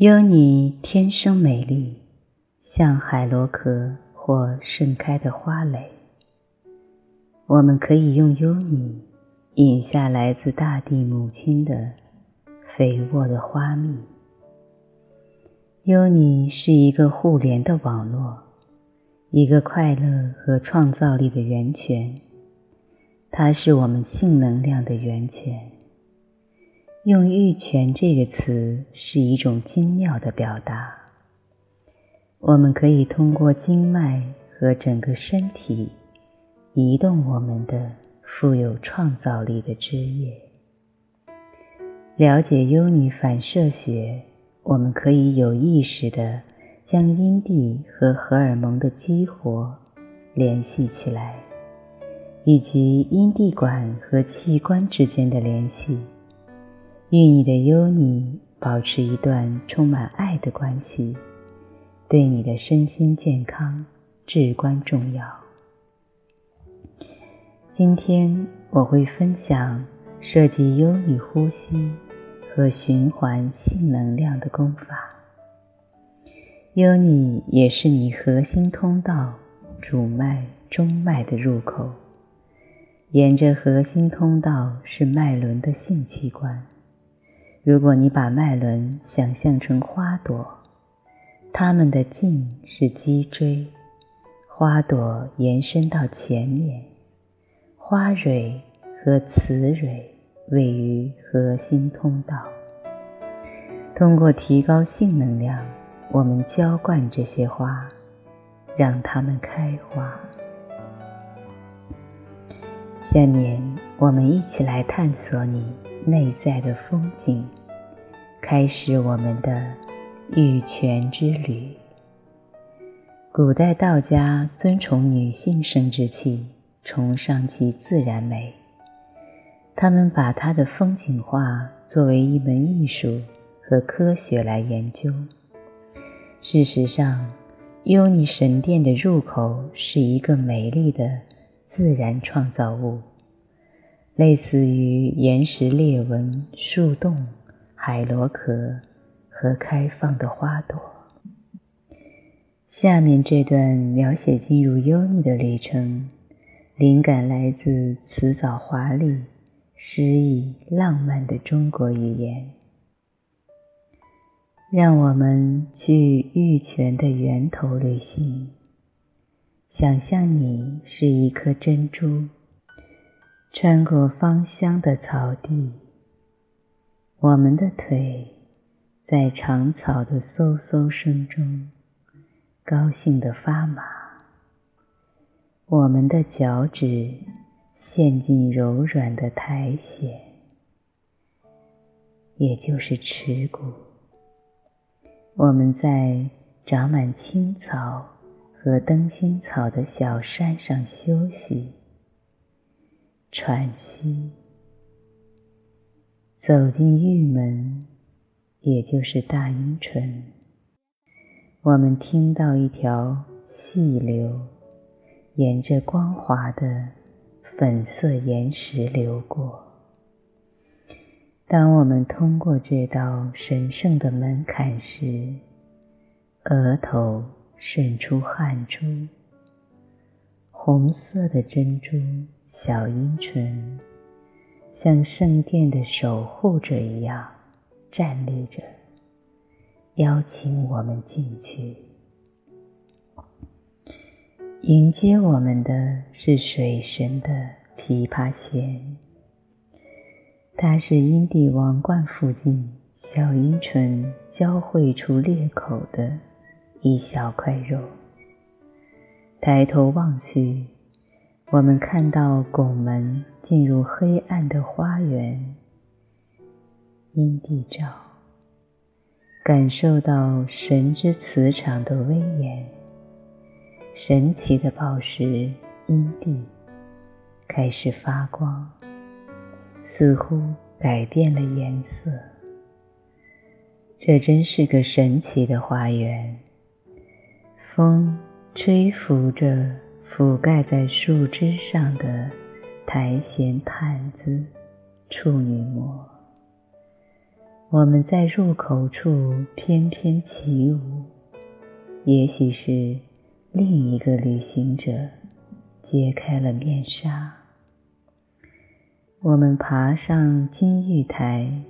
优尼天生美丽，像海螺壳或盛开的花蕾。我们可以用优尼饮下来自大地母亲的肥沃的花蜜。优尼是一个互联的网络，一个快乐和创造力的源泉。它是我们性能量的源泉。用“玉泉”这个词是一种精妙的表达。我们可以通过经脉和整个身体移动我们的富有创造力的枝叶。了解优尼反射学，我们可以有意识地将阴蒂和荷尔蒙的激活联系起来，以及阴蒂管和器官之间的联系。与你的优尼保持一段充满爱的关系，对你的身心健康至关重要。今天我会分享设计优尼呼吸和循环性能量的功法。优尼也是你核心通道主脉中脉的入口，沿着核心通道是脉轮的性器官。如果你把脉轮想象成花朵，它们的茎是脊椎，花朵延伸到前面，花蕊和雌蕊位于核心通道。通过提高性能量，我们浇灌这些花，让它们开花。下面，我们一起来探索你。内在的风景，开始我们的玉泉之旅。古代道家尊崇女性生殖器，崇尚其自然美。他们把它的风景画作为一门艺术和科学来研究。事实上，优尼神殿的入口是一个美丽的自然创造物。类似于岩石裂纹、树洞、海螺壳和开放的花朵。下面这段描写进入幽尼的旅程，灵感来自辞藻华丽、诗意浪漫的中国语言。让我们去玉泉的源头旅行，想象你是一颗珍珠。穿过芳香的草地，我们的腿在长草的嗖嗖声中高兴地发麻，我们的脚趾陷进柔软的苔藓，也就是耻骨。我们在长满青草和灯芯草的小山上休息。喘息，走进玉门，也就是大阴唇。我们听到一条细流沿着光滑的粉色岩石流过。当我们通过这道神圣的门槛时，额头渗出汗珠，红色的珍珠。小阴唇像圣殿的守护者一样站立着，邀请我们进去。迎接我们的是水神的琵琶弦，它是阴蒂王冠附近小阴唇交汇处裂口的一小块肉。抬头望去。我们看到拱门进入黑暗的花园，阴地照，感受到神之磁场的威严。神奇的宝石阴地开始发光，似乎改变了颜色。这真是个神奇的花园。风吹拂着。覆盖在树枝上的苔藓毯子，处女膜。我们在入口处翩翩起舞，也许是另一个旅行者揭开了面纱。我们爬上金玉台，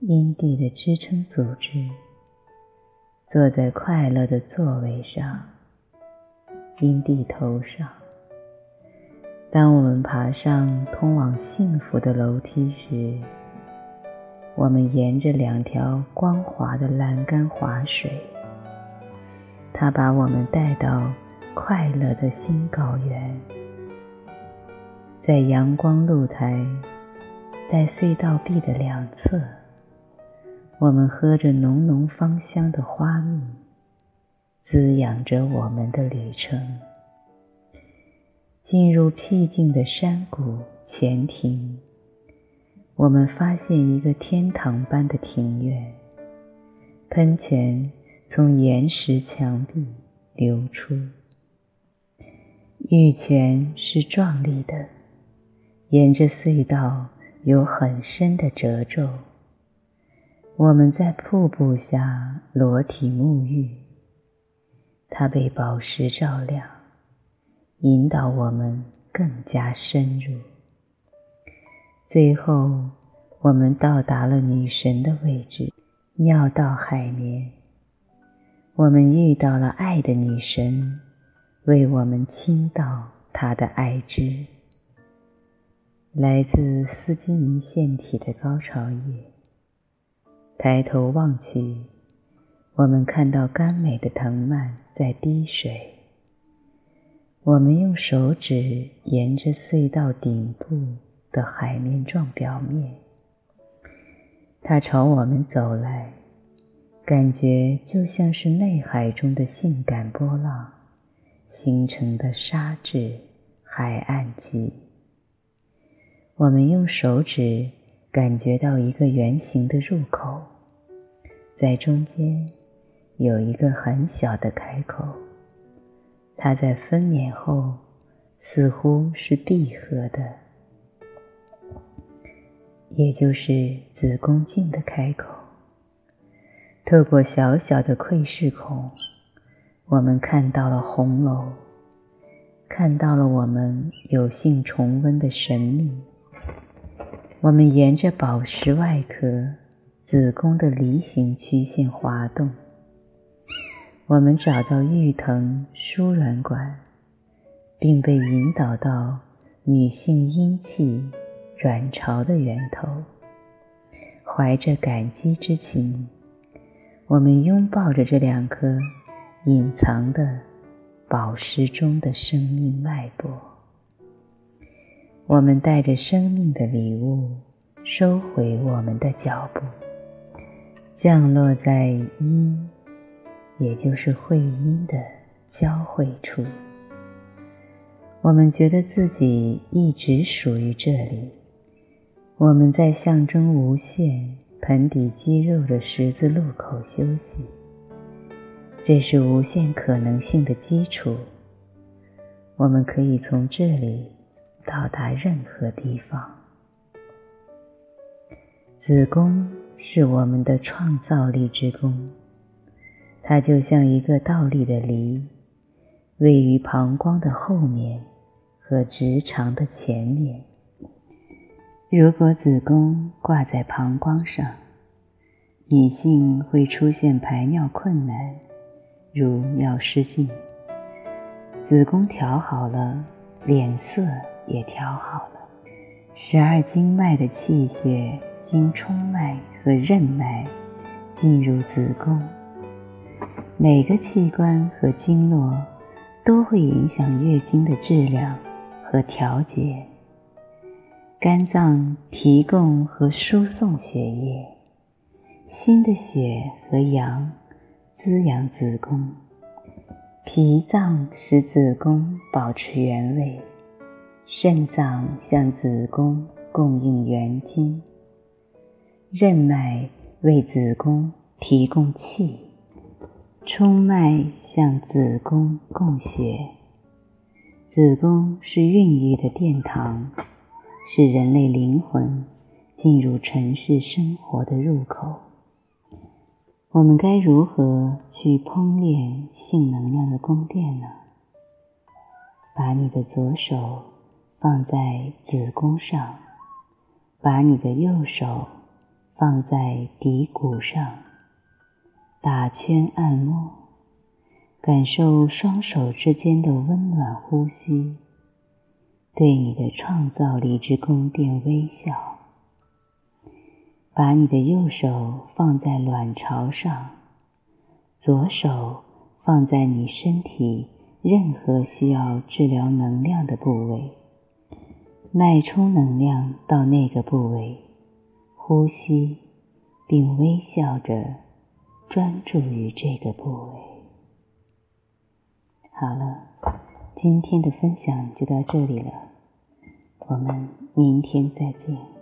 阴地的支撑组织，坐在快乐的座位上，阴地头上。当我们爬上通往幸福的楼梯时，我们沿着两条光滑的栏杆划水，它把我们带到快乐的新高原。在阳光露台，在隧道壁的两侧，我们喝着浓浓芳香的花蜜，滋养着我们的旅程。进入僻静的山谷前庭。我们发现一个天堂般的庭院，喷泉从岩石墙壁流出，玉泉是壮丽的，沿着隧道有很深的褶皱。我们在瀑布下裸体沐浴，它被宝石照亮，引导我们更加深入。最后，我们到达了女神的位置——尿道海绵。我们遇到了爱的女神，为我们倾倒她的爱汁。来自斯金尼腺体的高潮液。抬头望去，我们看到甘美的藤蔓在滴水。我们用手指沿着隧道顶部。的海绵状表面，它朝我们走来，感觉就像是内海中的性感波浪形成的沙质海岸基。我们用手指感觉到一个圆形的入口，在中间有一个很小的开口，它在分娩后似乎是闭合的。也就是子宫颈的开口，透过小小的窥视孔，我们看到了红楼，看到了我们有幸重温的神秘。我们沿着宝石外壳子宫的梨形曲线滑动，我们找到玉藤输卵管，并被引导到女性阴气。卵巢的源头，怀着感激之情，我们拥抱着这两颗隐藏的宝石中的生命脉搏。我们带着生命的礼物，收回我们的脚步，降落在阴，也就是会阴的交汇处。我们觉得自己一直属于这里。我们在象征无限盆底肌肉的十字路口休息，这是无限可能性的基础。我们可以从这里到达任何地方。子宫是我们的创造力之宫，它就像一个倒立的梨，位于膀胱的后面和直肠的前面。如果子宫挂在膀胱上，女性会出现排尿困难，如尿失禁。子宫调好了，脸色也调好了。十二经脉的气血经冲脉和任脉进入子宫，每个器官和经络都会影响月经的质量和调节。肝脏提供和输送血液，新的血和阳滋养子宫，脾脏使子宫保持原位，肾脏向子宫供应元精，任脉为子宫提供气，冲脉向子宫供血，子宫是孕育的殿堂。是人类灵魂进入城市生活的入口。我们该如何去烹炼性能量的宫殿呢？把你的左手放在子宫上，把你的右手放在骶骨上，打圈按摩，感受双手之间的温暖呼吸，对你的创造力之宫殿微笑。把你的右手放在卵巢上，左手放在你身体。任何需要治疗能量的部位，脉冲能量到那个部位，呼吸，并微笑着专注于这个部位。好了，今天的分享就到这里了，我们明天再见。